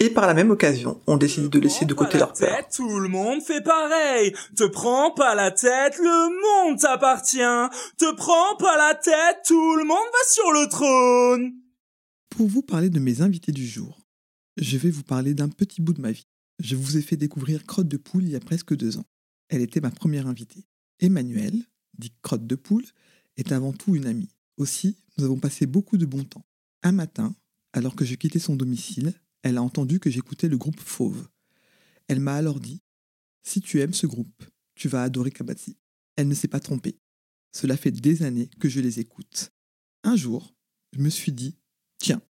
Et par la même occasion, on décide de laisser de côté leur peur. Tête, tout le monde fait pareil. Te prends pas la tête, le monde t'appartient. Te prends pas la tête, tout le monde va sur le trône. Pour vous parler de mes invités du jour, je vais vous parler d'un petit bout de ma vie. Je vous ai fait découvrir Crotte de Poule il y a presque deux ans. Elle était ma première invitée. Emmanuelle, dit Crotte de Poule, est avant tout une amie. Aussi, nous avons passé beaucoup de bon temps. Un matin, alors que je quittais son domicile, elle a entendu que j'écoutais le groupe Fauve. Elle m'a alors dit Si tu aimes ce groupe, tu vas adorer Kabatsi. Elle ne s'est pas trompée. Cela fait des années que je les écoute. Un jour, je me suis dit Tiens,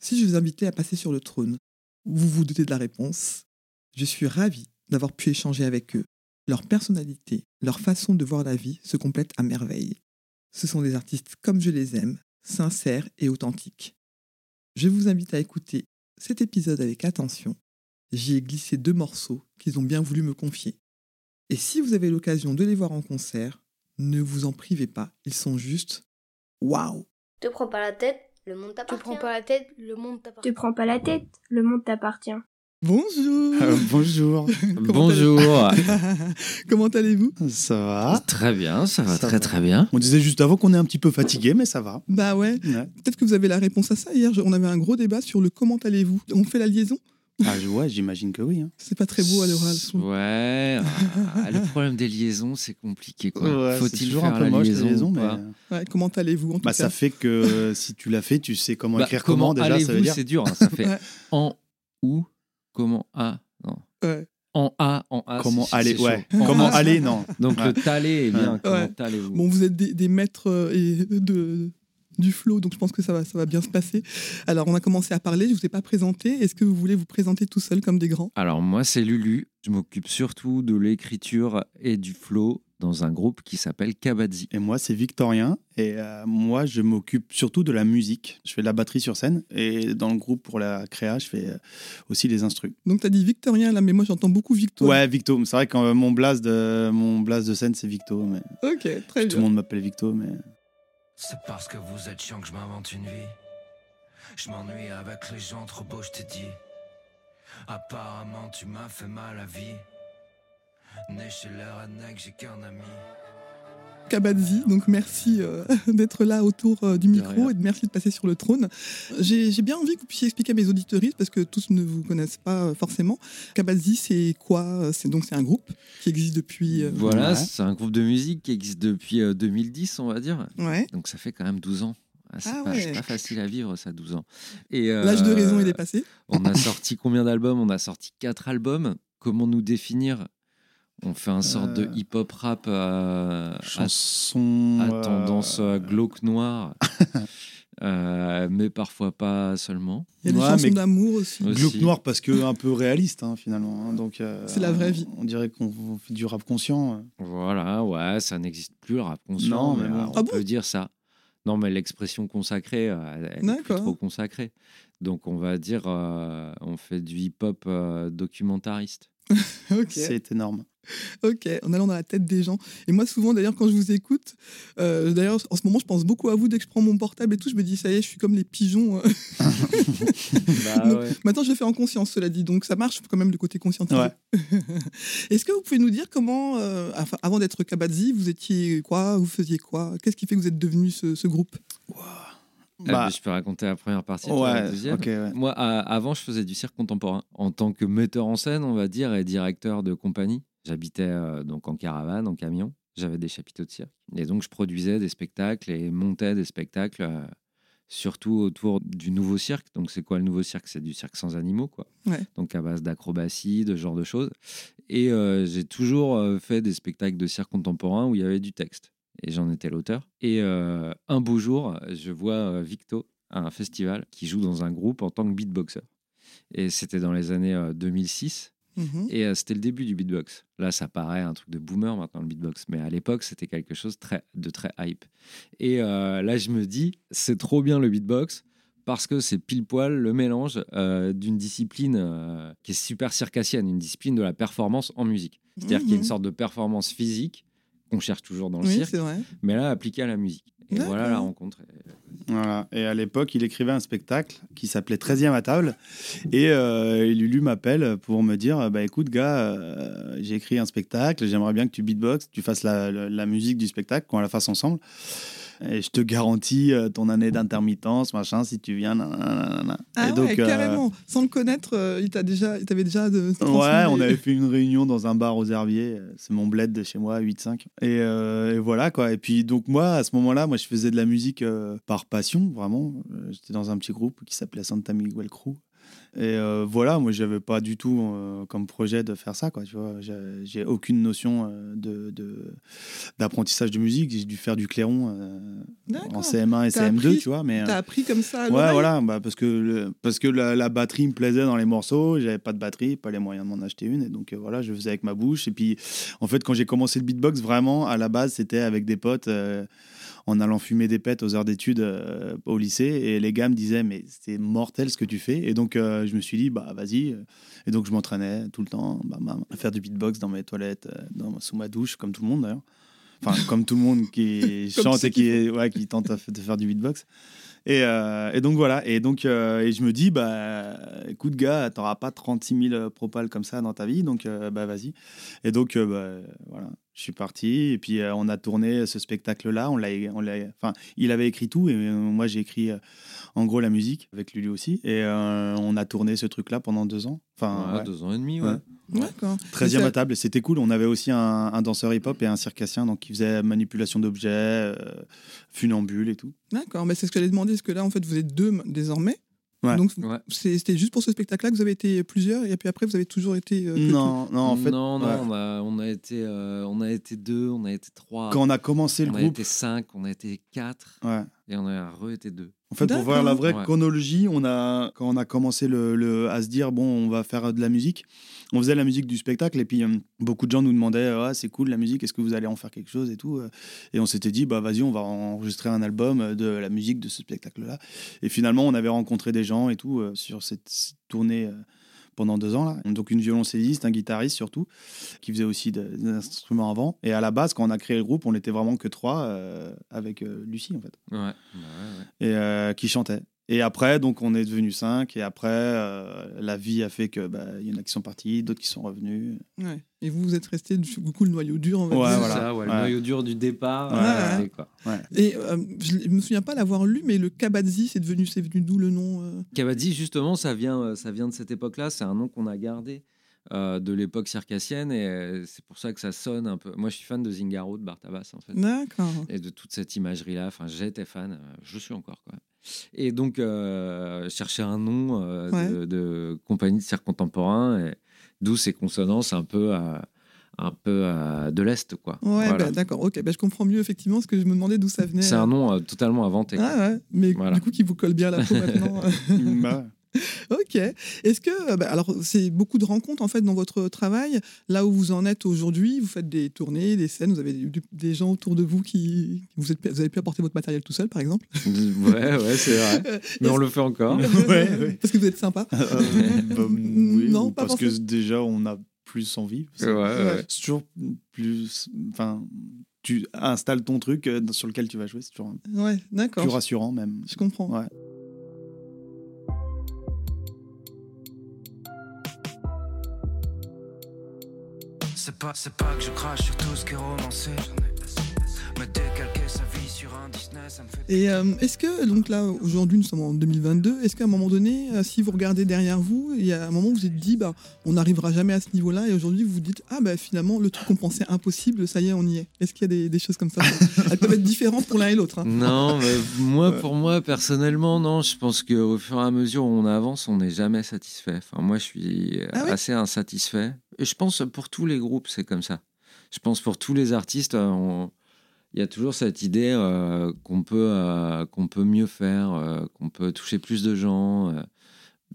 si je vous invitais à passer sur le trône, vous vous doutez de la réponse. Je suis ravi d'avoir pu échanger avec eux. Leur personnalité, leur façon de voir la vie se complètent à merveille. Ce sont des artistes comme je les aime, sincères et authentiques. Je vous invite à écouter cet épisode avec attention. J'y ai glissé deux morceaux qu'ils ont bien voulu me confier. Et si vous avez l'occasion de les voir en concert, ne vous en privez pas, ils sont juste waouh. Te prends pas la tête, le monde t'appartient. prends pas la tête, le monde t'appartient. Te prends pas la tête, le monde t'appartient. Bonjour Euh, bonjour. Bonjour. Comment allez-vous? Ça va Très bien, ça va Ça très va. très bien. On disait juste avant qu'on est un petit peu fatigué, mais ça va. Bah ouais, Ouais. peut-être que vous avez la réponse à ça. Hier, on avait un gros débat sur le comment allez-vous. On fait la liaison? Ah, je- ouais, j'imagine que oui. hein. C'est pas très beau à l'oral. je trouve. Ouais, ah, le problème des liaisons, c'est compliqué. quoi. Ouais, Faut-il toujours faire un peu la moche, liaison, liaison, mais Ouais, comment allez-vous en tout bah, cas? ça fait que euh, si tu l'as fait, tu sais comment Bah, écrire comment comment, déjà, ça veut allez-vous dire. C'est dur, hein, ça fait Ouais. en ou comment à non. Ouais. En A, en A. Comment aller, ouais. En Comment A, aller, non. Donc Ouais. le taler est bien. Ouais. Comment Bon, vous êtes des, des maîtres euh, et de, du flow, donc je pense que ça va, ça va bien se passer. Alors, on a commencé à parler, je vous ai pas présenté. Est-ce que vous voulez vous présenter tout seul comme des grands? Alors moi, c'est Lulu. Je m'occupe surtout de l'écriture et du flow dans un groupe qui s'appelle Kabadzi. Et moi, c'est Victorien. Et euh, moi, je m'occupe surtout de la musique. Je fais de la batterie sur scène. Et dans le groupe, pour la créa, je fais euh, aussi les instrus. Donc, tu as dit Victorien là, mais moi j'entends beaucoup Victor. Ouais, Victo. C'est vrai que euh, mon blast de, mon blast de scène, c'est Victo. Mais Ok, très tout bien. le monde m'appelle Victo. Mais C'est parce que vous êtes chiant que je m'invente une vie. Je m'ennuie avec les gens trop beaux, je t'ai dit. Apparemment, tu m'as fait mal à vie. Né chez les rednecks, j'ai qu'un ami. Kabadzi, donc merci euh, d'être là autour euh, du micro et de merci de passer sur le trône. J'ai j'ai bien envie que vous puissiez expliquer à mes auditeuristes, parce que tous ne vous connaissent pas euh, forcément. Kabadzi, c'est quoi C'est donc c'est un groupe qui existe depuis. euh, Voilà, Ouais. c'est un groupe de musique qui existe depuis euh, 2010, on va dire. Ouais. Donc ça fait quand même 12 ans. Ah, c'est Ah pas, ouais. c'est pas facile à vivre, ça, 12 ans. Et, euh, L'âge de raison, il est passé. On a sorti combien d'albums? On a sorti 4 albums. Comment nous définir On fait un sorte de Euh, hip-hop rap à, chanson. à tendance euh, glauque noire, Euh, mais parfois pas seulement. Il y a des Ouais, chansons mais- d'amour aussi. aussi. Glauque noir parce que un peu réaliste hein, finalement. hein. Donc euh, C'est la vraie vie. On dirait qu'on fait du rap conscient. Voilà, ouais, ça n'existe plus le rap conscient, Non, mais mais bon. on Ah bon peut dire ça. Non, mais l'expression consacrée, elle est plus trop consacrée. Donc on va dire, euh, on fait du hip-hop euh, documentariste. C'est énorme. Ok, en allant dans la tête des gens. Et moi, souvent, d'ailleurs, quand je vous écoute, euh, d'ailleurs, en ce moment, je pense beaucoup à vous. Dès que je prends mon portable et tout, je me dis, ça y est, je suis comme les pigeons. euh. Bah Donc, Maintenant, je le fais en conscience, cela dit. Donc, ça marche quand même le côté conscientisé. Ouais. Est-ce que vous pouvez nous dire comment, euh, avant d'être Kabadzi, vous étiez quoi? Vous faisiez quoi? Qu'est-ce qui fait que vous êtes devenu ce, ce groupe? Bah, je peux raconter la première partie, la deuxième. ouais. Moi, à- avant, je faisais du cirque contemporain en tant que metteur en scène, on va dire, et directeur de compagnie. J'habitais euh, donc en caravane, en camion. J'avais des chapiteaux de cirque. Et donc, je produisais des spectacles et montais des spectacles, euh, surtout autour du nouveau cirque. Donc, c'est quoi le nouveau cirque? C'est du cirque sans animaux, quoi. Ouais. Donc, à base d'acrobatie, de ce genre de choses. Et euh, j'ai toujours fait des spectacles de cirque contemporain où il y avait du texte. Et j'en étais l'auteur. Et euh, un beau jour, je vois euh, Victo à un festival qui joue dans un groupe en tant que beatboxer. Et c'était dans les années euh, 2006. Mhm. Et euh, c'était le début du beatbox. Là, ça paraît un truc de boomer maintenant, le beatbox. Mais à l'époque, c'était quelque chose très, de très hype. Et euh, là, je me dis, c'est trop bien le beatbox parce que c'est pile poil le mélange euh, d'une discipline euh, qui est super circassienne, une discipline de la performance en musique. C'est-à-dire qu'il y a une Mhm. sorte de performance physique qu'on cherche toujours dans le Oui, cirque, vrai. mais là, appliquée à la musique. Et voilà la rencontre. Voilà. Et à l'époque, il écrivait un spectacle qui s'appelait 13e à table. Et euh, Lulu m'appelle pour me dire Bah écoute, gars, euh, j'ai écrit un spectacle, j'aimerais bien que tu beatbox, tu fasses la, la- la musique du spectacle, qu'on la fasse ensemble. Et je te garantis euh, ton année d'intermittence, machin, si tu viens. nanana. Ah et donc, ouais, euh, carrément. Sans le connaître, euh, il t'a déjà, il t'avait déjà de. Ouais, on avait fait une réunion dans un bar aux Herbiers. euh, C'est mon bled de chez moi, 8-5. Et, et voilà, quoi. Et puis, donc, moi, à ce moment-là, moi, je faisais de la musique par passion, vraiment. J'étais dans un petit groupe qui s'appelait Santa Miguel Crew. Et euh, voilà, moi, j'avais pas du tout euh, comme projet de faire ça, quoi. Tu vois, j'ai aucune notion euh, de d'apprentissage de, musique. J'ai dû faire du clairon en D'accord. CM1 et T'as CM2, appris- tu vois. Mais, T'as appris comme ça à Ouais, voilà, bah parce que, le- parce que la, la batterie me plaisait dans les morceaux, j'avais pas de batterie, pas les moyens de m'en acheter une, et donc voilà, je faisais avec ma bouche. Et puis, en fait, quand j'ai commencé le beatbox, vraiment, à la base, c'était avec des potes, en allant fumer des pètes aux heures d'études euh, au lycée, et les gars me disaient, mais c'est mortel ce que tu fais. Et donc, euh, je me suis dit, bah vas-y. Et donc, je m'entraînais tout le temps, bam, bam, à faire du beatbox dans mes toilettes, euh, dans, sous ma douche, comme tout le monde d'ailleurs. Enfin, comme tout le monde qui chante et qui, est- ouais, qui tente de faire du beatbox. Et, euh, et donc voilà, et donc euh, et je me dis, bah écoute gars, t'auras pas 36 000 propales comme ça dans ta vie, donc euh, bah vas-y. Et donc bah, voilà, je suis parti, et puis euh, on a tourné ce spectacle-là, on l'a, on l'a, enfin il avait écrit tout, et euh, moi j'ai écrit euh, en gros la musique avec Lulu aussi, et euh, on a tourné ce truc-là pendant deux ans. Enfin, Ouais, ouais. Deux ans et demi, ouais. Ouais. D'accord. 13e Et ça- à table, et c'était cool. On avait aussi un, un danseur hip-hop et un circassien donc, qui faisait manipulation d'objets, euh, funambule et tout. D'accord, mais c'est ce que j'allais demander, est-ce que là, en fait, vous êtes deux désormais Ouais. Donc, Ouais. c'est- c'était juste pour ce spectacle-là que vous avez été plusieurs, et puis après, vous avez toujours été. euh, Non, non, en fait, non, non, ouais. on, a, on, a été, euh, on a été deux, on a été trois, quand on a commencé le on a groupe, été cinq, on a été quatre, ouais. et on a re-été deux. En fait, pour voir la vraie Ouais. chronologie, on a, quand on a commencé le, le- à se dire, bon, on va faire de la musique, on faisait la musique du spectacle, et puis euh, beaucoup de gens nous demandaient, ah, c'est cool la musique, est-ce que vous allez en faire quelque chose et tout. euh. Et on s'était dit, bah vas-y, on va enregistrer un album euh, de la musique de ce spectacle-là. Et finalement, on avait rencontré des gens et tout sur cette, cette tournée pendant deux ans. Là. Donc une violoncelliste, un guitariste surtout, qui faisait aussi de- des instruments avant. Et à la base, quand on a créé le groupe, on était vraiment que trois euh, avec euh, Lucie, en fait Ouais, bah ouais, ouais. et euh, qui chantait. Et après, donc, on est devenu cinq. Et après, euh, la vie a fait que bah, il y en a qui sont partis, d'autres qui sont revenus. Ouais. Et vous, vous êtes resté du coup le noyau dur, on va Ouais, dire. voilà. Ça, ouais, le noyau dur du départ. Ouais, euh, quoi. Et euh, je ne me souviens pas l'avoir lu, mais le Kabadzi, c'est devenu, c'est venu d'où le nom euh? Kabadzi, justement, ça vient, ça vient de cette époque-là. C'est un nom qu'on a gardé euh, de l'époque circassienne et euh, c'est pour ça que ça sonne un peu. Moi, je suis fan de Zingaro, de Bartabas, en fait. D'accord. et de toute cette imagerie-là. Enfin, j'étais fan, euh, je suis encore quoi. Et donc, euh, chercher un nom euh, Ouais. de, de compagnie de cirque contemporain, d'où ces consonances un peu, à- un peu à de l'est, quoi. Ouais, Voilà. bah, d'accord, ok. Bah, je comprends mieux effectivement parce que je me demandais d'où ça venait. C'est un nom euh, totalement inventé. Ah ouais, mais Voilà. du coup qui vous colle bien à la peau maintenant. Bah, ok. Est-ce que, euh, bah, alors c'est beaucoup de rencontres en fait dans votre travail. Là où vous en êtes aujourd'hui, vous faites des tournées, des scènes, vous avez du- des gens autour de vous qui, vous, êtes, vous avez pu apporter votre matériel tout seul par exemple. ouais, ouais, c'est vrai. Euh, Mais on le fait encore. Ouais, ouais. Parce que vous êtes sympa. euh, bah, oui, Non, ou pas parce que déjà, on a plus envie. Ouais, ouais. C'est toujours plus. Enfin, tu installes ton truc euh, sur lequel tu vas jouer, c'est toujours Ouais, d'accord. plus rassurant, même. Je comprends. Ouais. C'est pas, c'est pas que je crache sur tout ce qui est romancé. Me décalquer sa vie sur un Disney, ça me fait. Et euh, est-ce que, donc là, aujourd'hui, nous sommes en 2022, est-ce qu'à un moment donné, euh, si vous regardez derrière vous, il y a un moment où vous vous êtes dit, bah, on n'arrivera jamais à ce niveau-là, et aujourd'hui, vous vous dites, ah, bah, finalement, le truc qu'on pensait impossible, ça y est, on y est. Est-ce qu'il y a des, des choses comme ça? Elles peuvent être différentes pour l'un et l'autre. hein. Non, mais moi, pour moi, personnellement, non. Je pense qu'au fur et à mesure où on avance, on n'est jamais satisfait. Enfin, moi, je suis Ah ouais? assez insatisfait. Et je pense pour tous les groupes, c'est comme ça. Je pense pour tous les artistes, euh, on- il y a toujours cette idée euh, qu'on peut, euh, qu'on peut mieux faire, euh, qu'on peut toucher plus de gens.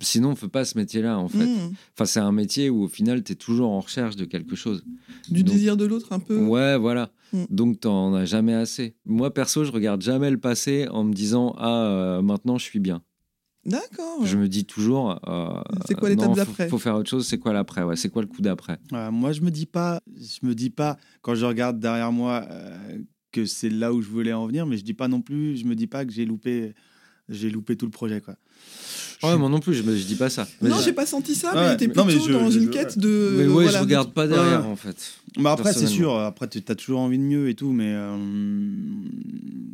Sinon, on fait pas ce métier-là, en fait. Hmm. Enfin, c'est un métier où, au final, tu es toujours en recherche de quelque chose. Du Donc- désir de l'autre un peu. Ouais, voilà. Mm. Donc, t'en as jamais assez. Moi, perso, je regarde jamais le passé en me disant Ah, maintenant, je suis bien. D'accord. Je me dis toujours euh, C'est quoi l'étape d'après faut, faire autre chose. C'est quoi l'après ouais, C'est quoi le coup d'après? Ouais, moi, je me dis pas, je me dis pas quand je regarde derrière moi euh, que c'est là où je voulais en venir, mais je dis pas non plus, je me dis pas que j'ai loupé, j'ai loupé tout le projet, quoi. Je Ouais, suis- moi non plus, je, je dis pas ça. Mais Non, je- j'ai pas senti ça, mais t'es plutôt non, mais je- dans je- une je- quête de. Mais ouais, voilà, je regarde pas derrière, Ouais. en fait. Mais après, c'est sûr, après, tu as toujours envie de mieux et tout, mais, euh,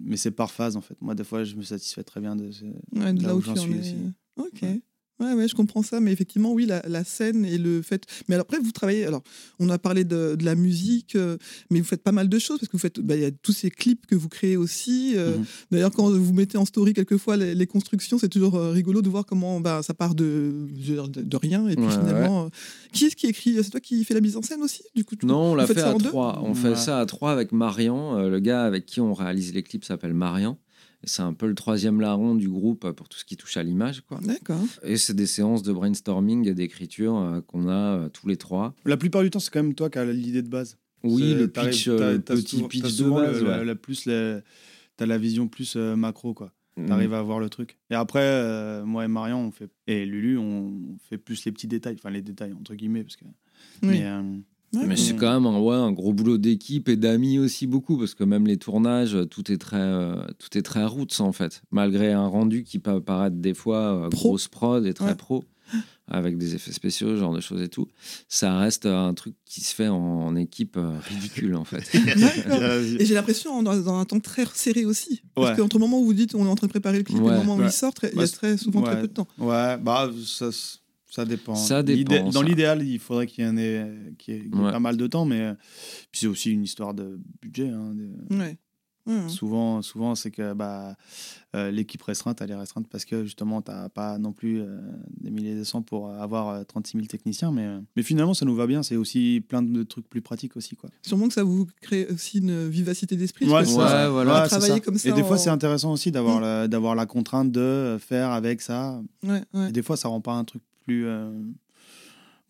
mais c'est par phase, en fait. Moi, des fois, je me satisfais très bien de, ce- Ouais, de là, où, j'en tu en suis aussi. Ok. Ouais. Ouais, je comprends ça, mais effectivement, oui, la, la scène et le fait. Mais alors, après, vous travaillez. Alors, on a parlé de, de la musique, euh, mais vous faites pas mal de choses parce que vous faites. bah, Il y a tous ces clips que vous créez aussi. euh, Mhm. D'ailleurs, quand vous mettez en story quelquefois les, les constructions, c'est toujours euh, rigolo de voir comment bah, ça part de, de, de rien et puis Ouais, finalement. euh, qui est-ce qui écrit? C'est toi qui fais la mise en scène aussi Du coup, tu- Non, on l'a fait ça à en deux? trois. On Ouais. fait ça à trois avec Marian. Euh, le gars avec qui on réalise les clips s'appelle Marian. C'est un peu le troisième larron du groupe pour tout ce qui touche à l'image. quoi. D'accord. Et c'est des séances de brainstorming et d'écriture euh, qu'on a euh, tous les trois. La plupart du temps, c'est quand même toi qui as l'idée de base. Oui, le pitch, t'as- euh, le t'as petit souvent- pitch de base. le- ouais. la, la plus la- t'as la vision plus euh, macro, quoi. Mm. T'arrives à voir le truc. Et après, euh, moi et Marion, on fait, et Lulu, on fait plus les petits détails, enfin les détails entre guillemets, parce que. Oui. Mais, euh, Ouais, Mais c'est quand même un, ouais, un gros boulot d'équipe et d'amis aussi beaucoup parce que même les tournages, tout est très, euh, tout est très roots en fait. Malgré un rendu qui peut paraître des fois euh, grosse prod et très Ouais. pro, avec des effets spéciaux, genre de choses et tout, ça reste un truc qui se fait en, en équipe euh, ridicule en fait. Et j'ai l'impression dans, dans un temps très serré aussi. Parce qu'entre le moment où vous dites on est en train de préparer le clip et le moment où il sort, il y a très souvent très peu de temps. ouais, bah ça, ça dépend. Ça L'idé- dépend, Dans l'idéal, il faudrait qu'il y en ait, qu'il y ait- qu'il y ait Ouais. pas mal de temps, mais euh, puis c'est aussi une histoire de budget. hein, de- Ouais. Ouais. Souvent, souvent c'est que bah, euh, l'équipe restreinte, elle est restreinte parce que justement, tu n'as pas non plus euh, des milliers de cents pour avoir euh, 36 000 techniciens. Mais, euh, mais finalement, ça nous va bien. C'est aussi plein de trucs plus pratiques aussi. Quoi. Sûrement que ça vous crée aussi une vivacité d'esprit. Ouais, ça- voilà. à c'est travailler ça. comme ça Et des fois, c'est intéressant aussi d'avoir Mm. la, d'avoir la contrainte de faire avec ça. Ouais. Et des fois, ça rend pas un truc plus.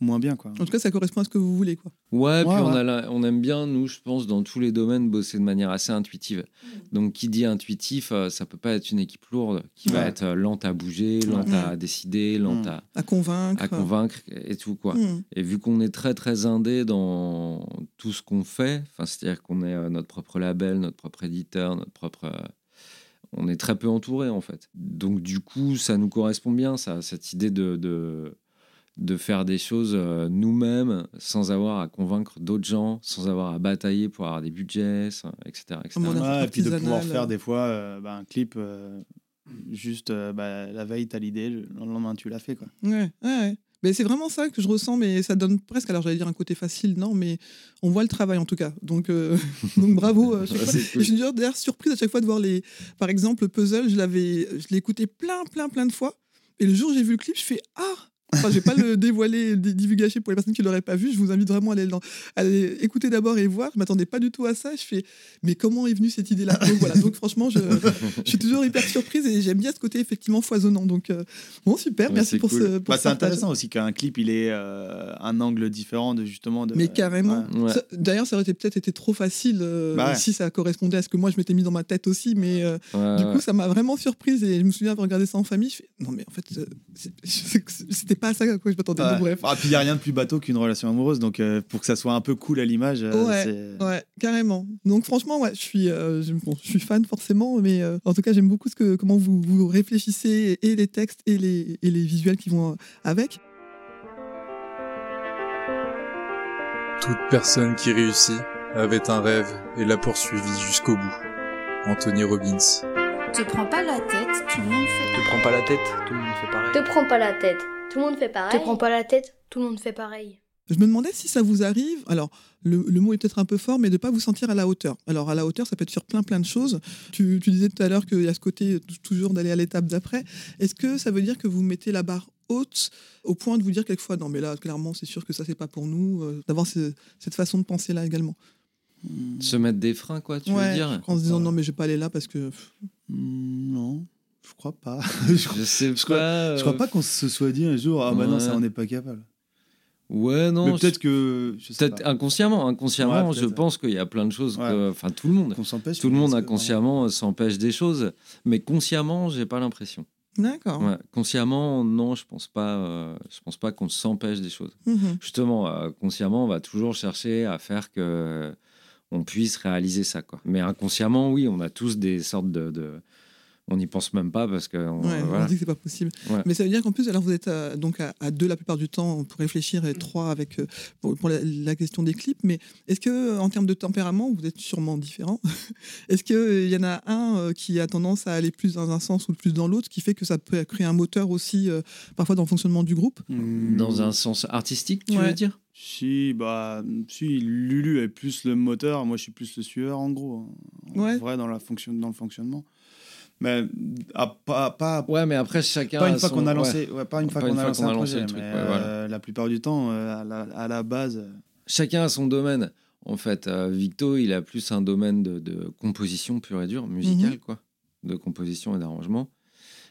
Moins bien. Quoi. En tout cas, ça correspond à ce que vous voulez. Quoi. Ouais, puis Ouais, On, a la- on aime bien, nous, je pense, dans tous les domaines, bosser de manière assez intuitive. Donc, qui dit intuitif, euh, ça peut pas être une équipe lourde, qui va être euh, lente à bouger, lente Ouais. à décider, lente Mm. à, À convaincre. à convaincre et tout, quoi. Et vu qu'on est très, très indé dans tout ce qu'on fait, enfin, c'est-à-dire qu'on est euh, notre propre label, notre propre éditeur, notre propre... euh, on est très peu entouré, en fait. Donc, du coup, ça nous correspond bien, ça, cette idée de... de de faire des choses euh, nous-mêmes sans avoir à convaincre d'autres gens, sans avoir à batailler pour avoir des budgets, etc. etc. Et puis de pouvoir faire des fois euh, bah, un clip. euh, juste euh, bah, la veille, tu as l'idée, le lendemain, tu l'as fait. Quoi. Ouais, ouais, ouais. Mais c'est vraiment ça que je ressens, mais ça donne presque, alors j'allais dire un côté facile, non, mais on voit le travail en tout cas. Donc, euh, donc bravo. euh, Ouais, cool. Je suis d'ailleurs- surprise à chaque fois de voir les. Par exemple, le puzzle, je l'avais, je l'ai écouté plein, plein, plein de fois. Et le jour où j'ai vu le clip, je fais Ah Enfin, je vais pas le dévoiler, le divulgacher pour les personnes qui l'auraient pas vu. Je vous invite vraiment à aller, dans- à aller écouter d'abord et voir. Je m'attendais pas du tout à ça. Je fais, mais comment est venue cette idée-là? Donc voilà. Donc franchement, je, je suis toujours hyper surprise et j'aime bien ce côté effectivement foisonnant. Donc euh, bon, super. Ouais, merci pour cool. ce. Pour Bah, ce c'est intéressant aussi qu'un clip, il ait euh, un angle différent de justement. De, Mais carrément. Ouais. D'ailleurs, ça aurait été- peut-être été trop facile euh, Bah si ça correspondait à ce que moi je m'étais mis dans ma tête aussi, mais du coup, ça m'a vraiment surprise et je me souviens avoir regardé ça en famille. Je fais, non, mais en fait, c'était pas ça à quoi je m'attendais. Ouais. Donc, bref. Ah, puis il n'y a rien de plus bateau qu'une relation amoureuse, donc euh, pour que ça soit un peu cool à l'image, euh, Ouais, c'est. Ouais, carrément. Donc franchement, ouais, je suis, euh, je, bon, je suis fan forcément, mais euh, en tout cas, j'aime beaucoup ce que, comment vous, vous réfléchissez et les textes et les, et les visuels qui vont euh, avec. Toute personne qui réussit avait un rêve et l'a poursuivi jusqu'au bout. Anthony Robbins. Te prends pas la tête, tout le monde fait. Te prends pas la tête, tout le monde fait pareil. Te prends pas la tête. Tout le monde fait pareil. Te prends pas la tête. Tout le monde fait pareil. Je me demandais si ça vous arrive, alors le, le mot est peut-être un peu fort, mais de ne pas vous sentir à la hauteur. Alors à la hauteur, ça peut être sur plein plein de choses. Tu, tu disais tout à l'heure qu'il y a ce côté toujours d'aller à l'étape d'après. Est-ce que ça veut dire que vous mettez la barre haute au point de vous dire quelquefois, non mais là, clairement, c'est sûr que ça, c'est pas pour nous, euh, d'avoir ce- cette façon de penser là également? Se mettre des freins, quoi, tu Ouais, veux dire? En se disant, non mais je vais pas aller là parce que... pff, Mm, Non. Je crois pas. je sais je crois, pas. je crois pas qu'on se soit dit un jour ah bah non ça on n'est pas capable. Ouais, non. Mais je- peut-être que je sais Peut-être pas, inconsciemment, inconsciemment, Ouais, je pense qu'il y a plein de choses Ouais. que, enfin tout le monde, qu'on s'empêche. tout le monde que- inconsciemment s'empêche des choses, mais consciemment, j'ai pas l'impression. D'accord. Ouais, consciemment, non, je pense pas, euh, je pense pas qu'on s'empêche des choses. Mhm. Justement, euh, consciemment, on va toujours chercher à faire que on puisse réaliser ça, quoi. Mais inconsciemment, oui, on a tous des sortes de, de- on n'y pense même pas parce que on- Ouais, voilà. on dit que c'est pas possible. Ouais. Mais ça veut dire qu'en plus, alors vous êtes à, donc à, à deux la plupart du temps pour réfléchir et trois avec euh, pour, pour la, la question des clips. Mais est-ce que euh, en termes de tempérament, vous êtes sûrement différents Est-ce que euh, il y en a un euh, qui a tendance à aller plus dans un sens ou plus dans l'autre, qui fait que ça peut créer un moteur aussi euh, parfois dans le fonctionnement du groupe? Hmm, Dans un sens artistique, tu Ouais. veux dire? Si, bah, si, Lulu est plus le moteur, moi je suis plus le sueur en gros. En Ouais. vrai, dans, la fonction, dans le fonctionnement. Mais ah, pas, pas, Ouais, mais après chacun. pas a une fois son- qu'on a lancé, ouais, pas une fois qu'on a lancé qu'on a un lancé projet, le truc, mais ouais, voilà. euh, la plupart du temps, euh, à, la, à la base. euh, Chacun a son domaine. En fait, euh, Victo, il a plus un domaine de, de composition pure et dure, musicale, Mhm. quoi, de composition et d'arrangement.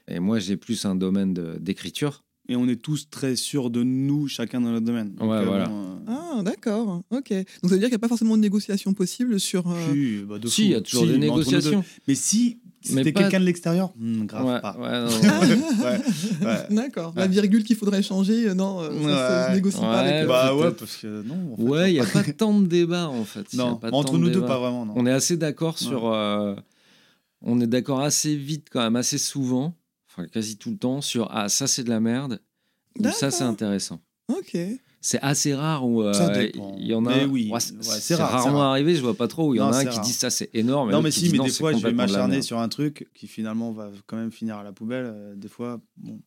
Et moi, j'ai plus un domaine d'écriture. Et on est tous très sûrs de nous, chacun dans notre domaine. Donc, Ouais, voilà. euh, Ah, d'accord. Ok. Donc ça veut dire qu'il n'y a pas forcément de négociation possible sur. euh, si, bah, de Si, fou. il y a toujours Si, des deux. négociations. Mais si c'était pas- quelqu'un de l'extérieur, hmm, grave Ouais, pas. ouais, non, Ouais, ouais. D'accord. La virgule qu'il faudrait changer, euh, non, euh, ça, ça se Ouais. négocie pas. Avec, euh, Bah ouais, parce que non. en fait, Ouais, il n'y a pas tant de débat, en fait. Non, pas entre tant de nous deux, pas vraiment. Non. On est assez d'accord sur. euh, on est d'accord assez vite, quand même, assez souvent, enfin quasi tout le temps, sur Ah, ça c'est de la merde, ou ça c'est intéressant. Ok. C'est assez rare où euh, Ça dépend. il y en a. Mais oui, Ouais, c'est ouais, rare, c'est rarement rare. arrivé. Je vois pas trop où il y en a un qui dit ça c'est énorme. non, mais si, dit mais non, des fois, je vais m'acharner sur un truc qui finalement va quand même finir à la poubelle. euh, Des fois, bon.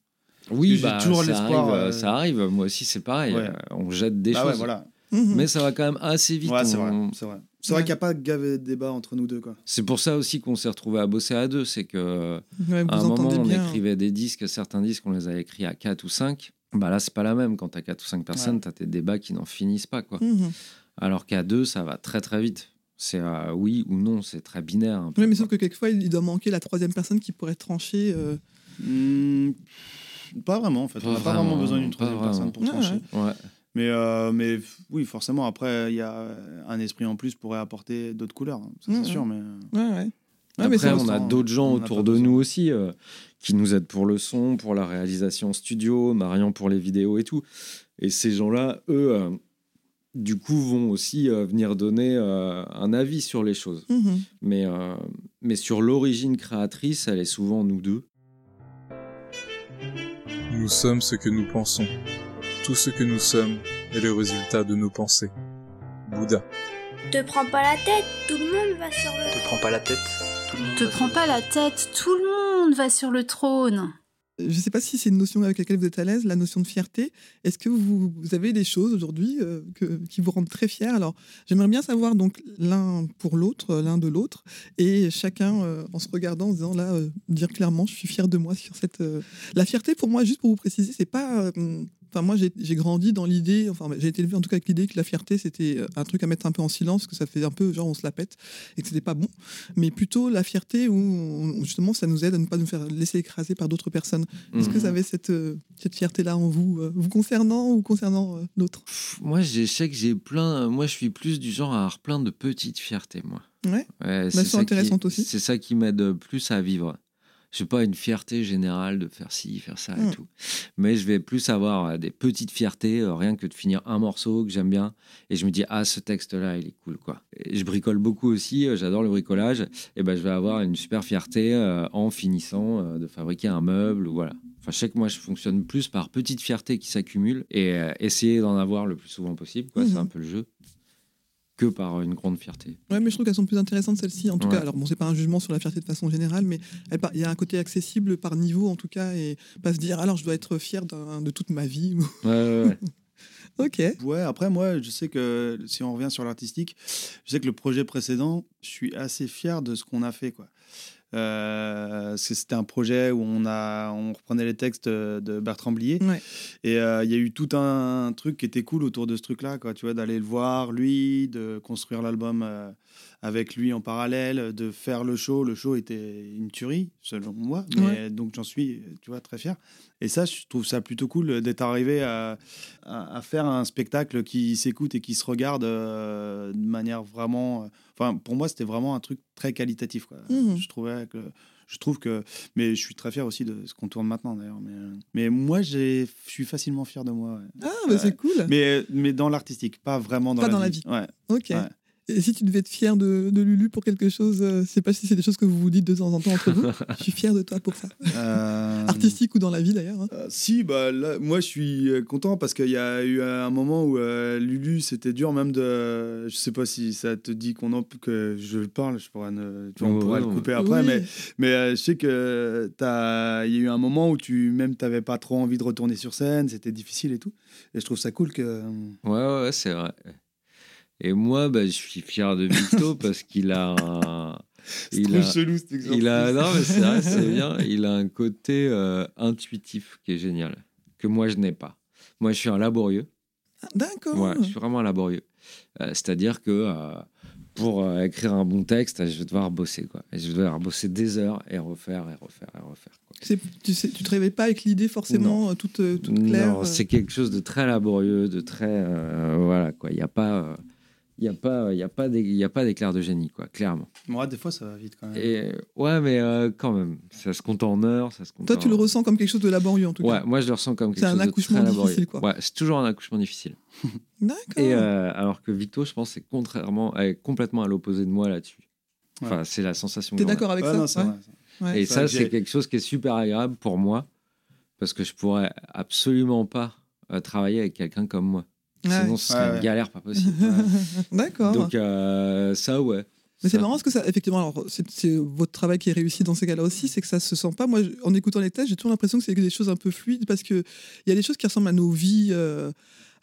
Oui, j'ai bah, toujours ça l'espoir, arrive, euh, ça arrive. Moi aussi, c'est pareil. Ouais. euh, On jette des Bah ouais, choses. voilà. Mais ça va quand même assez vite. Ouais, c'est vrai. on- C'est vrai, c'est vrai Ouais. qu'il n'y a pas de gavé de débat entre nous deux. Quoi. C'est pour ça aussi qu'on s'est retrouvé à bosser à deux. C'est que Ouais, à un moment, on bien. écrivait des disques. Certains disques, on les a écrits à 4 ou 5. Bah là, c'est pas la même. Quand t'as 4 ou 5 personnes, Ouais. t'as tes débats qui n'en finissent pas. quoi. Mhm. Alors qu'à deux, ça va très très vite. C'est euh, oui ou non, c'est très binaire. un peu, Oui, mais sauf que quelquefois, il doit manquer la troisième personne qui pourrait trancher. euh, Hmm, pas vraiment, en fait. on n'a pas vraiment besoin d'une pas troisième vraiment. personne pour Ouais, trancher. Ouais. Mais, euh, mais oui, forcément, après, il y a un esprit en plus pourrait apporter d'autres couleurs. hein, Ça, c'est sûr, mais. Ouais, ouais. Après, ça, on a d'autres gens autour de besoin. nous aussi euh, qui nous aident pour le son, pour la réalisation studio, Marion pour les vidéos et tout. Et ces gens-là, eux, euh, du coup, vont aussi euh, venir donner euh, un avis sur les choses. Mhm. Mais, euh, mais sur l'origine créatrice, elle est souvent nous deux. Nous sommes ce que nous pensons. Tout ce que nous sommes est le résultat de nos pensées. Bouddha. Te prends pas la tête, tout le monde va sur le. Te prends pas la tête. Te prends pas la tête, tout le monde va sur le trône. Je ne sais pas si c'est une notion avec laquelle vous êtes à l'aise, la notion de fierté. Est-ce que vous, avez des choses aujourd'hui euh, qui vous rendent très fiers? Alors, j'aimerais bien savoir donc l'un pour l'autre, euh, l'un de l'autre, et chacun euh, en se regardant, en se disant là, dire clairement, je suis fier de moi sur cette. La fierté, pour moi, juste pour vous préciser, c'est pas. Enfin, moi, j'ai grandi dans l'idée, enfin, j'ai été élevé en tout cas avec l'idée que la fierté, c'était euh, un truc à mettre un peu en silence, que ça fait un peu genre on se la pète et que c'était pas bon. Mais plutôt la fierté où, on- justement, ça nous aide à ne pas nous faire laisser écraser par d'autres personnes. Est-ce que Mhm. vous avez cette, euh, cette fierté-là en vous, euh, vous concernant ou concernant l'autre Moi, je sais que j'ai plein. Moi, je suis plus du genre à avoir plein de petites fiertés, moi. Ouais. Ouais, elles c'est ça qui- aussi. C'est ça qui m'aide plus à vivre. Je n'ai pas une fierté générale de faire ci, faire ça et Mm. tout. Mais je vais plus avoir euh, des petites fiertés, euh, rien que de finir un morceau que j'aime bien. Et je me dis, ah, ce texte-là, il est cool, quoi. Et je bricole beaucoup aussi, euh, j'adore le bricolage. Et ben, je vais avoir une super fierté en finissant de fabriquer un meuble, ou voilà. Enfin, je sais que moi, je fonctionne plus par petites fiertés qui s'accumulent et essayer d'en avoir le plus souvent possible, quoi. Mhm. C'est un peu le jeu. Que par une grande fierté. Ouais, mais je trouve qu'elles sont plus intéressantes celles-ci. En tout Ouais. cas, alors bon, c'est pas un jugement sur la fierté de façon générale, mais il y a un côté accessible par niveau en tout cas, et pas se dire alors je dois être fier de toute ma vie. Ouais, ouais, ouais. ok. Ouais, après, moi, je sais que si on revient sur l'artistique, je sais que le projet précédent, je suis assez fier de ce qu'on a fait. Quoi. Euh, c'était un projet où on, a, on reprenait les textes de Bertrand Blier. Ouais. Et euh, il y a eu tout un truc qui était cool autour de ce truc-là, quoi, tu vois, d'aller le voir, lui, de construire l'album euh, avec lui en parallèle, de faire le show. Le show était une tuerie, selon moi, mais donc j'en suis, tu vois, très fier. Et ça, je trouve ça plutôt cool d'être arrivé à, à, faire un spectacle qui s'écoute et qui se regarde de manière vraiment Enfin, pour moi, c'était vraiment un truc très qualitatif. Quoi. Mmh. Je trouvais que je trouve que mais je suis très fier aussi de ce qu'on tourne maintenant d'ailleurs mais, mais moi je suis facilement fier de moi ah bah c'est cool mais mais dans l'artistique pas vraiment dans, pas la, dans vie. la vie ouais. ok et si tu devais être fier de, de Lulu pour quelque chose, euh, c'est pas si c'est des choses que vous vous dites de temps en temps entre vous. je suis fier de toi pour ça. Euh, Artistique ou dans la vie d'ailleurs. Hein. Euh, si, bah là, moi je suis content parce qu'il y a eu un moment où Lulu c'était dur même de. Je sais pas si ça te dit qu'on en que je parle, je pourrais, ne, tu vois, on pourrait le couper après, mais, mais je sais que il y a eu un moment où tu même t'avais pas trop envie de retourner sur scène, c'était difficile et tout. Et je trouve ça cool que. Ouais, ouais, c'est vrai. Et moi, bah, je suis fier de Victo parce qu'il a un. Il a, chelou cet exemple. Il a, non, mais c'est vrai, c'est bien. Il a un côté euh, intuitif qui est génial, que moi je n'ai pas. Moi, je suis un laborieux. Ah, d'accord. Ouais, je suis vraiment un laborieux. Euh, c'est-à-dire que euh, pour écrire un bon texte, je vais devoir bosser. Quoi. je vais devoir bosser des heures et refaire et refaire et refaire. Quoi. Tu sais, tu te réveilles pas avec l'idée forcément toute, toute, claire Non, c'est quelque chose de très laborieux, de très. voilà, quoi. Il n'y a pas il n'y a pas, y a pas d'éclair de génie, quoi, clairement. Moi, des fois, ça va vite quand même. Et, ouais, mais euh, quand même, ça se compte en heures, ça se compte Toi, tu le ressens comme quelque chose de laborieux, en tout ouais, cas. moi, je le ressens comme quelque chose de très C'est un accouchement difficile, quoi. Ouais, c'est toujours un accouchement difficile. D'accord. Et euh, alors que Victo, je pense, c'est contrairement, est complètement à l'opposé de moi là-dessus. Enfin, c'est la sensation. T'es d'accord avec ouais, ça, non, ouais. Et ça, c'est quelque chose qui est super agréable pour moi, parce que je pourrais absolument pas euh, travailler avec quelqu'un comme moi. Sinon, ce serait une galère pas possible. D'accord. Donc, euh, ça, ouais. Mais c'est marrant parce que ça, effectivement, alors c'est votre travail qui est réussi dans ces cas-là aussi, c'est que ça se sent pas. Moi, en écoutant les tests, j'ai toujours l'impression que c'est des choses un peu fluides parce que il y a des choses qui ressemblent à nos vies, euh,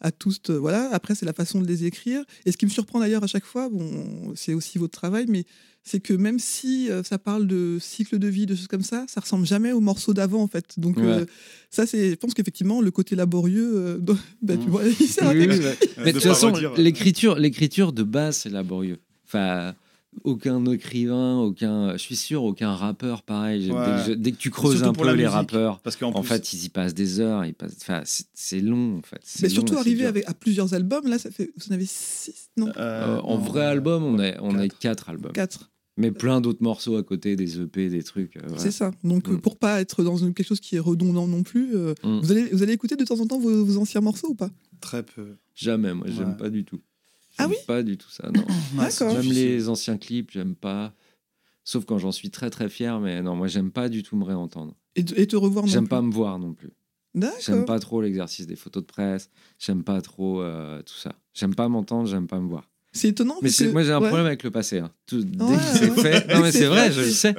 à tous. Euh, voilà. Après, c'est la façon de les écrire. Et ce qui me surprend d'ailleurs à chaque fois, bon, c'est aussi votre travail, mais c'est que même si euh, ça parle de cycle de vie, de choses comme ça, ça ressemble jamais au morceau d'avant en fait. Donc ça, c'est, je pense qu'effectivement le côté laborieux, bah, tu mmh. vois, mais de toute façon, l'écriture, l'écriture de base, c'est laborieux. Enfin aucun écrivain, aucun, je suis sûr, aucun rappeur pareil. Dès, que tu creuses un peu les rappeurs, parce qu'en en fait, ils y passent des heures, ils passent, enfin, c'est long en fait. Mais surtout arriver avec, à plusieurs albums, là, ça fait, vous en avez six, non euh, En vrai album, on est, on est quatre albums. Quatre. Mais plein d'autres morceaux à côté, des EP, des trucs. Euh, c'est ça. Donc, mm. pour pas être dans quelque chose qui est redondant non plus, euh, mm. vous, allez, vous allez écouter de temps en temps vos, anciens morceaux ou pas? Très peu. Jamais, moi, j'aime pas du tout. Ah oui Pas du tout ça, non. D'accord. Même les anciens clips, j'aime pas. Sauf quand j'en suis très très fier, mais non, moi j'aime pas du tout me réentendre. Et, te revoir non J'aime pas me voir non plus. D'accord. J'aime pas trop l'exercice des photos de presse. J'aime pas trop euh, tout ça. J'aime pas m'entendre, j'aime pas me voir. C'est étonnant. Mais moi j'ai un problème avec le passé. Hein. dès que c'est fait, non mais c'est vrai, je le sais.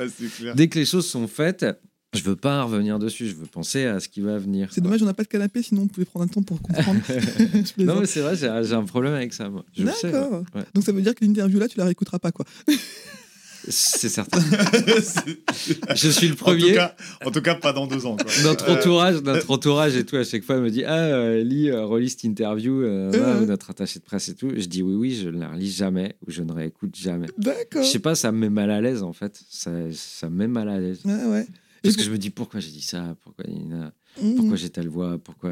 dès que les choses sont faites, je veux pas revenir dessus, je veux penser à ce qui va venir. C'est dommage, on n'a pas de canapé, sinon on pouvait prendre un temps pour comprendre. non, mais c'est vrai, j'ai un problème avec ça, moi. D'accord. Donc ça veut dire que l'interview là, tu la réécouteras pas, quoi. C'est certain. je suis le premier. En tout cas, pas dans deux ans. Quoi. Notre entourage, notre entourage et tout, à chaque fois, me dit Ah, euh, lis, euh, relis cette interview, euh, notre attaché de presse et tout. Je dis Oui, oui, je ne la relis jamais ou je ne réécoute jamais. D'accord. Je sais pas, ça me met mal à l'aise en fait. Ça, ça me met mal à l'aise. Ouais, ouais. Parce que je me dis pourquoi j'ai dit ça, pourquoi, mmh. pourquoi j'ai telle voix, pourquoi.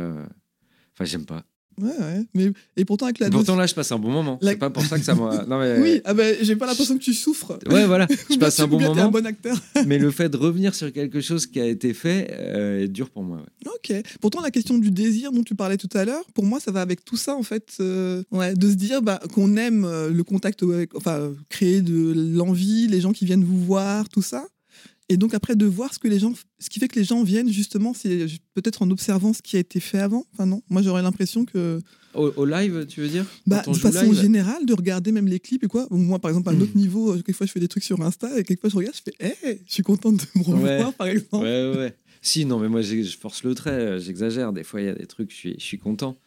Enfin, j'aime pas. Ouais, ouais. Mais, et pourtant, avec la. Pourtant, là, je passe un bon moment. C'est pas pour ça que ça m'a. Non, mais... Oui, ah ben, j'ai pas l'impression que tu souffres. Ouais, voilà. Je passe un bon moment. un bon acteur. mais le fait de revenir sur quelque chose qui a été fait euh, est dur pour moi. Ok. Pourtant, la question du désir dont tu parlais tout à l'heure, pour moi, ça va avec tout ça, en fait. Euh, ouais, de se dire bah, qu'on aime euh, le contact avec. Enfin, créer de l'envie, les gens qui viennent vous voir, tout ça. Et donc après de voir ce que les gens, ce qui fait que les gens viennent justement, c'est peut-être en observant ce qui a été fait avant. Enfin non, moi j'aurais l'impression que au, live, tu veux dire? Bah, De façon générale, de regarder même les clips et quoi. Moi par exemple à un autre niveau, euh, quelquefois je fais des trucs sur Insta et quelquefois je regarde, je fais, hé, je suis contente de me revoir par exemple. Ouais ouais. Si non mais moi je force le trait, euh, j'exagère. Des fois il y a des trucs, je suis, je suis content.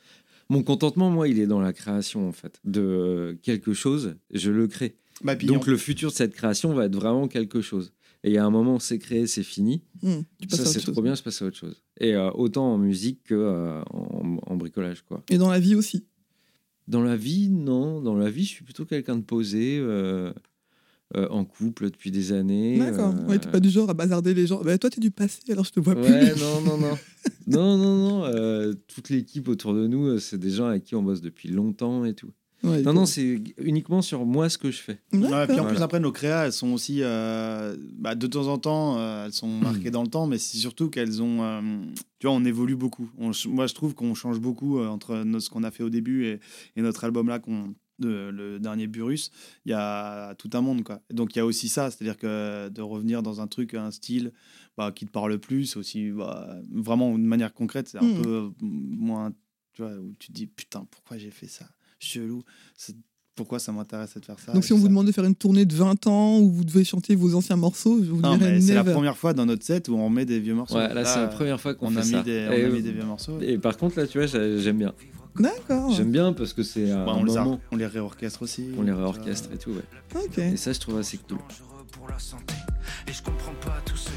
Mon contentement, moi, il est dans la création en fait de quelque chose. Je le crée. Donc le futur de cette création va être vraiment quelque chose Et il y a un moment, c'est créé, c'est fini. Hmm, tu ça, c'est trop bien, je passe à autre chose. Et euh, autant en musique que euh, en, en bricolage, quoi. Et dans la vie aussi. Dans la vie, non. Dans la vie, je suis plutôt quelqu'un de posé, euh, en couple depuis des années. D'accord. Ouais, t'es pas du genre à bazarder les gens. Bah, toi, t'es du passé, alors je te vois Ouais, plus. non, non, non. non, non, non. euh, toute l'équipe autour de nous, c'est des gens avec qui on bosse depuis longtemps et tout. Ouais, non, non, c'est uniquement sur moi ce que je fais. Ouais, puis en plus, Voilà. après, nos créas, elles sont aussi, euh, bah, de temps en temps, euh, elles sont marquées dans le temps, mais c'est surtout qu'elles ont. euh, tu vois, on évolue beaucoup. On moi, je trouve qu'on change beaucoup euh, entre nos- ce qu'on a fait au début et, et notre album là, qu'on, de- le dernier Burus. Il y a tout un monde, quoi. Donc, il y a aussi ça, c'est-à-dire que de revenir dans un truc, un style bah, qui te parle plus, aussi bah, vraiment de manière concrète, c'est un Mm. peu moins. Tu vois, où tu te dis, putain, pourquoi j'ai fait ça? Chelou. Pourquoi ça m'intéresse de faire ça Donc, si on vous ça. demande de faire une tournée de 20 ans où vous devez chanter vos anciens morceaux, je vous Non, dirais c'est la première fois dans notre set où on remet des vieux morceaux. Ouais, là, c'est la première fois qu'on a mis. Des, on Et, a mis des vieux morceaux. Et par contre, là, tu vois, j'a- j'aime bien. D'accord. J'aime bien parce que c'est un Bah, on, les a- moment. on les réorchestre aussi. On les réorchestre et tout, ouais. Ok. Et ça, je trouve assez cool. dangereux pour la santé. Et je comprends pas tous ceux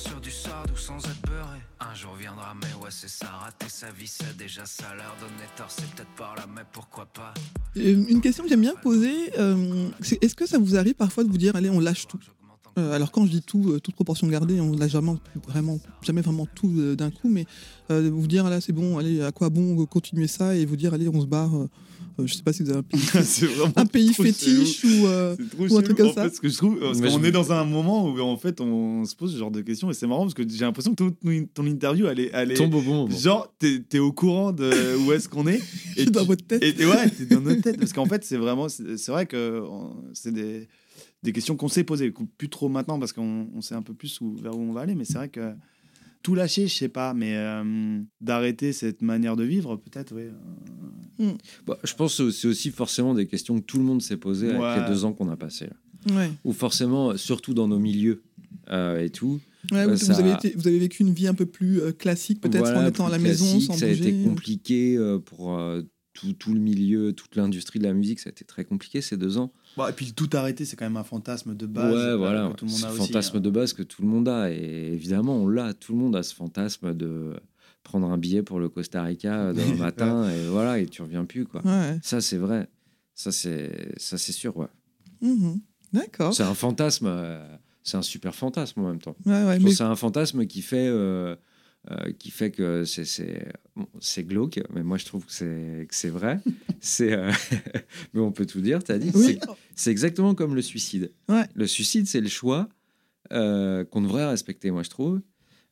sur du sardou sans être beurré. Un jour viendra, mais ouais, c'est ça, rater sa vie, c'est déjà ça. Leur donner tort, c'est peut-être par là, mais pourquoi pas? Euh, Une question que j'aime bien poser, euh, c'est est-ce que ça vous arrive parfois de vous dire, allez, on lâche tout? Euh, Alors quand je dis tout, euh, toute proportion gardée, on lâche jamais vraiment, jamais vraiment tout euh, d'un coup, mais euh, vous dire, là, c'est bon, allez, à quoi bon continuer ça et vous dire, allez, on se barre. Euh, je sais pas si vous avez un pays, un fétiche ou, euh, ou un truc comme en ça. fait, ce que je trouve, parce qu'on je- est dans un moment où en fait on se pose ce genre de questions et c'est marrant parce que j'ai l'impression que ton, ton interview elle est, elle est Tombe au bon moment. genre t'es es au courant de où est-ce qu'on est Je suis dans tu- votre tête. Et, et ouais, t'es dans notre tête. Parce qu'en fait, c'est vraiment. C'est c'est vrai que c'est des, des questions qu'on s'est posées. qu'on- Plus trop maintenant parce qu'on on sait un peu plus où, vers où on va aller. Mais c'est vrai que tout lâcher, je sais pas. Mais euh, d'arrêter cette manière de vivre, peut-être, oui. Bah, je pense que c'est aussi forcément des questions que tout le monde s'est posées Ouais. avec les deux ans qu'on a passé. Là. Ouais. Ou forcément, surtout dans nos milieux euh, et tout. Ouais, euh, vous, ça- vous avez été- vous avez vécu une vie un peu plus euh, classique, peut-être Voilà, en étant à la plus maison, sans ça bouger. a été compliqué euh, pour euh, tout, tout le milieu, toute l'industrie de la musique. Ça a été très compliqué ces deux ans. Bon, et puis tout arrêter, c'est quand même un fantasme de base. ouais, euh, voilà. C'est fantasme hein. de base que tout le monde a. Et évidemment, on l'a. Tout le monde a ce fantasme de prendre un billet pour le Costa Rica demain matin et voilà, et tu reviens plus. Quoi. Ouais. Ça, c'est vrai. Ça, c'est ça, c'est sûr. Ouais. Mhm. D'accord. C'est un fantasme. euh, c'est un super fantasme en même temps. Ouais, mais- c'est un fantasme qui fait, euh, euh, qui fait que c'est, c'est, bon, glauque, mais moi je trouve que c'est, que c'est vrai. c'est, euh, mais on peut tout dire, t'as dit. Oui. C'est, exactement comme le suicide. Le suicide, c'est le choix euh, qu'on devrait respecter, moi je trouve.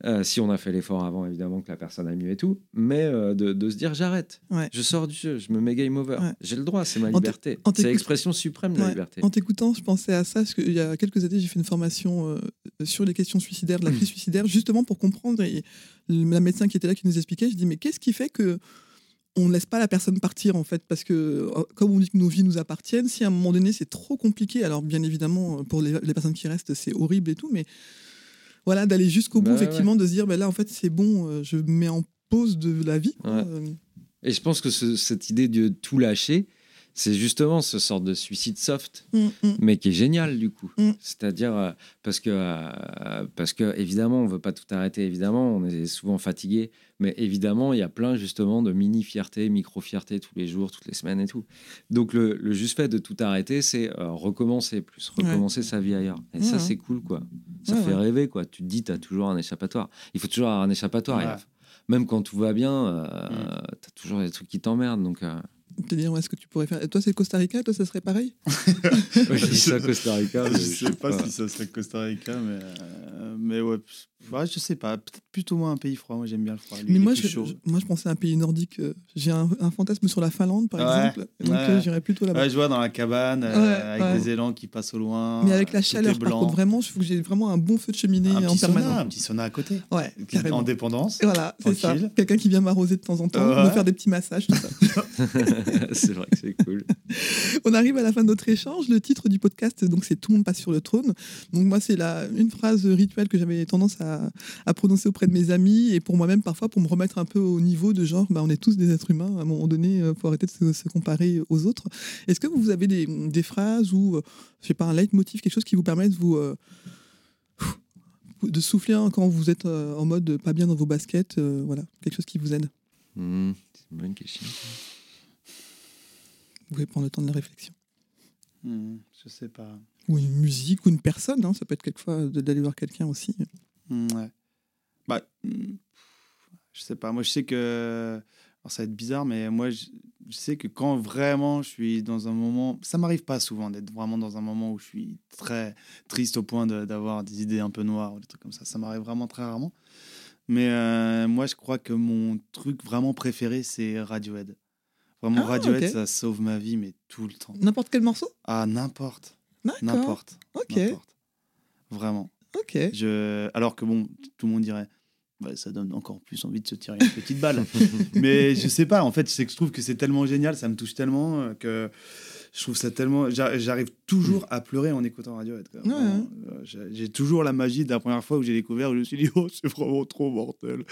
Euh, si on a fait l'effort avant, évidemment, que la personne a mieux et tout, mais euh, de, de se dire j'arrête, Ouais. je sors du jeu, je me mets game over. Ouais. J'ai le droit, c'est ma liberté. C'est l'expression suprême de la liberté. En t'écoutant, je pensais à ça, parce qu'il y a quelques années, j'ai fait une formation euh, sur les questions suicidaires, de la crise suicidaire, justement pour comprendre. Et la médecin qui était là, qui nous expliquait, je dis, mais qu'est-ce qui fait que on ne laisse pas la personne partir, en fait? Parce que, comme on dit que nos vies nous appartiennent, si à un moment donné, c'est trop compliqué, alors bien évidemment, pour les, les personnes qui restent, c'est horrible et tout, mais voilà, d'aller jusqu'au bout, Bah ouais, effectivement, de se dire, ben là, en fait, c'est bon, euh, je mets en pause de la vie. Ouais. Et je pense que ce- cette idée de tout lâcher, c'est justement ce sort de suicide soft, mm, mm. mais qui est génial du coup. Mm. C'est-à-dire euh, parce que euh, parce que évidemment on veut pas tout arrêter, évidemment on est souvent fatigué, mais évidemment il y a plein justement de mini fierté, micro fierté tous les jours, toutes les semaines et tout. Donc le, le juste fait de tout arrêter, c'est euh, recommencer plus, Ouais. recommencer sa vie ailleurs. Et Ouais, ça ouais. c'est cool quoi. Ça Ouais, fait ouais. rêver quoi. Tu te dis t'as toujours un échappatoire. Il faut toujours avoir un échappatoire. Même quand tout va bien, euh, Mm. t'as toujours des trucs qui t'emmerdent. Donc, euh, te dire, ouais, est-ce que tu pourrais faire. Et toi, c'est le Costa Rica, toi, ça serait pareil ouais, je dis ça Costa Rica. mais je sais pas si ça serait Costa Rica, mais, euh, mais ouais, ouais, je sais pas. Peut-être plutôt moins un pays froid. Moi, j'aime bien le froid. Lui, Mais moi je, je- moi, je pensais à un pays nordique. euh, J'ai un, un fantasme sur la Finlande, par Ouais, exemple. Donc, ouais. euh, j'irais plutôt là-bas. Ouais, je vois dans la cabane euh, avec ouais. des élans qui passent au loin. Mais avec la chaleur, par contre, vraiment, il faut que j'ai vraiment un bon feu de cheminée un en petit permanence. sauna, un petit sauna à côté. Ouais, carrément. En dépendance. Et voilà, c'est ça. Quelqu'un qui vient m'arroser de temps en temps, Ouais. me faire des petits massages, tout ça. c'est vrai que c'est cool. On arrive à la fin de notre échange. Le titre du podcast, donc, c'est Tout le monde passe sur le trône. Donc, moi, c'est la, une phrase rituelle que j'avais tendance à, à prononcer auprès de mes amis et pour moi-même, parfois, pour me remettre un peu au niveau de genre, bah, on est tous des êtres humains. À un moment donné, il faut arrêter de se, se comparer aux autres. Est-ce que vous avez des, des phrases ou, euh, je sais pas, un leitmotiv, quelque chose qui vous permet de vous. euh, de souffler hein, quand vous êtes euh, en mode pas bien dans vos baskets, euh, voilà, quelque chose qui vous aide? Hmm, c'est une bonne question. Vous pouvez prendre le temps de la réflexion. Hmm, je sais pas. Ou une musique ou une personne, hein, ça peut être quelquefois d'aller voir quelqu'un aussi. Hmm, ouais. Bah, hmm, je sais pas. Moi, je sais que. Alors, ça va être bizarre, mais moi, je, je sais que quand vraiment je suis dans un moment. Ça m'arrive pas souvent d'être vraiment dans un moment où je suis très triste au point de- d'avoir des idées un peu noires ou des trucs comme ça. Ça m'arrive vraiment très rarement. Mais euh, moi, je crois que mon truc vraiment préféré, c'est Radiohead. Vraiment, Ah, Radiohead, ça sauve ma vie, mais tout le temps. N'importe quel morceau? Ah, n'importe. N'importe. Ok. Vraiment. Ok. Je... Alors que bon, tout le monde dirait, bah, ça donne encore plus envie de se tirer une petite balle. Mais je sais pas, en fait, c'est que je trouve que c'est tellement génial, ça me touche tellement euh, que je trouve ça tellement. j'a- J'arrive toujours à pleurer en écoutant Radiohead. Ouais, euh, j'ai- toujours la magie de la première fois où j'ai découvert, où je me suis dit, oh, c'est vraiment trop mortel.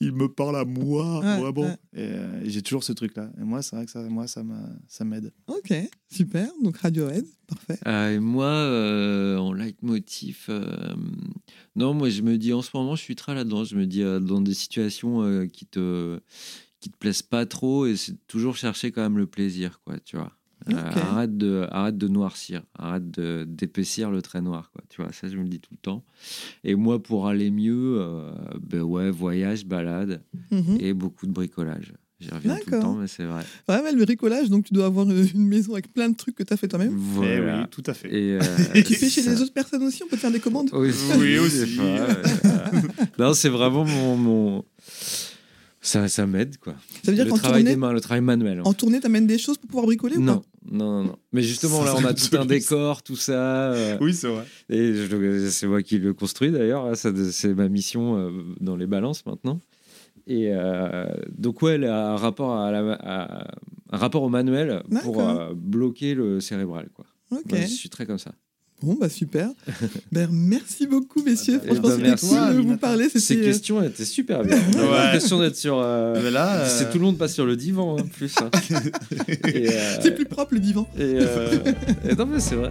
Il me parle à moi, Ouais, vraiment. Et, euh, j'ai toujours ce truc-là. Et moi, c'est vrai que ça, moi, ça m'a- ça m'aide. Ok, super. Donc Radiohead, parfait. Euh, et moi, euh, en euh, non, moi je me dis en ce moment, je suis très là-dedans. Je me dis euh, dans des situations euh, qui te qui te plaisent pas trop, et c'est toujours chercher quand même le plaisir, quoi, tu vois. Euh, arrête de arrête de noircir, arrête de d'épaissir le trait noir, quoi. Tu vois, ça je me le dis tout le temps. Et moi, pour aller mieux, euh, ben ouais, voyage, balade Mhm. et beaucoup de bricolage. J'y reviens tout le D'accord. temps, mais c'est vrai. Ouais, ouais, le bricolage, donc tu dois avoir euh, une maison avec plein de trucs que tu as fait toi-même. Voilà. Eh oui, tout à fait. Et, euh, Et tu fais chez ça- les autres personnes aussi, on peut te faire des commandes Oui, Oui, aussi. ouais. non, c'est vraiment mon. mon- Ça, ça m'aide, quoi. Ça veut dire le qu'en travail tournée, des mains, le travail manuel. en tournée, t'amènes des choses pour pouvoir bricoler ou Non, pas? non, non, non. Mais justement, Ça, là, on a tout un décor, tout ça. euh, Oui, c'est vrai. Et c'est moi qui le construis d'ailleurs. hein, ça, C'est ma mission euh, dans les balances maintenant. Et euh, donc, ouais, elle a un rapport, à la- à- un rapport au manuel pour euh, bloquer le cérébral, quoi. Moi, je suis très comme ça. Bon, bah super. ben, merci beaucoup, messieurs. Eh Franchement, ben, c'était merci. cool de vous parler. Ces euh, questions étaient super bien. J'ai Ouais. l'impression d'être sur. euh, Mais là, euh, C'est tout le monde passe sur le divan en plus. hein. euh, C'est plus propre le divan. et, euh, et non mais c'est vrai.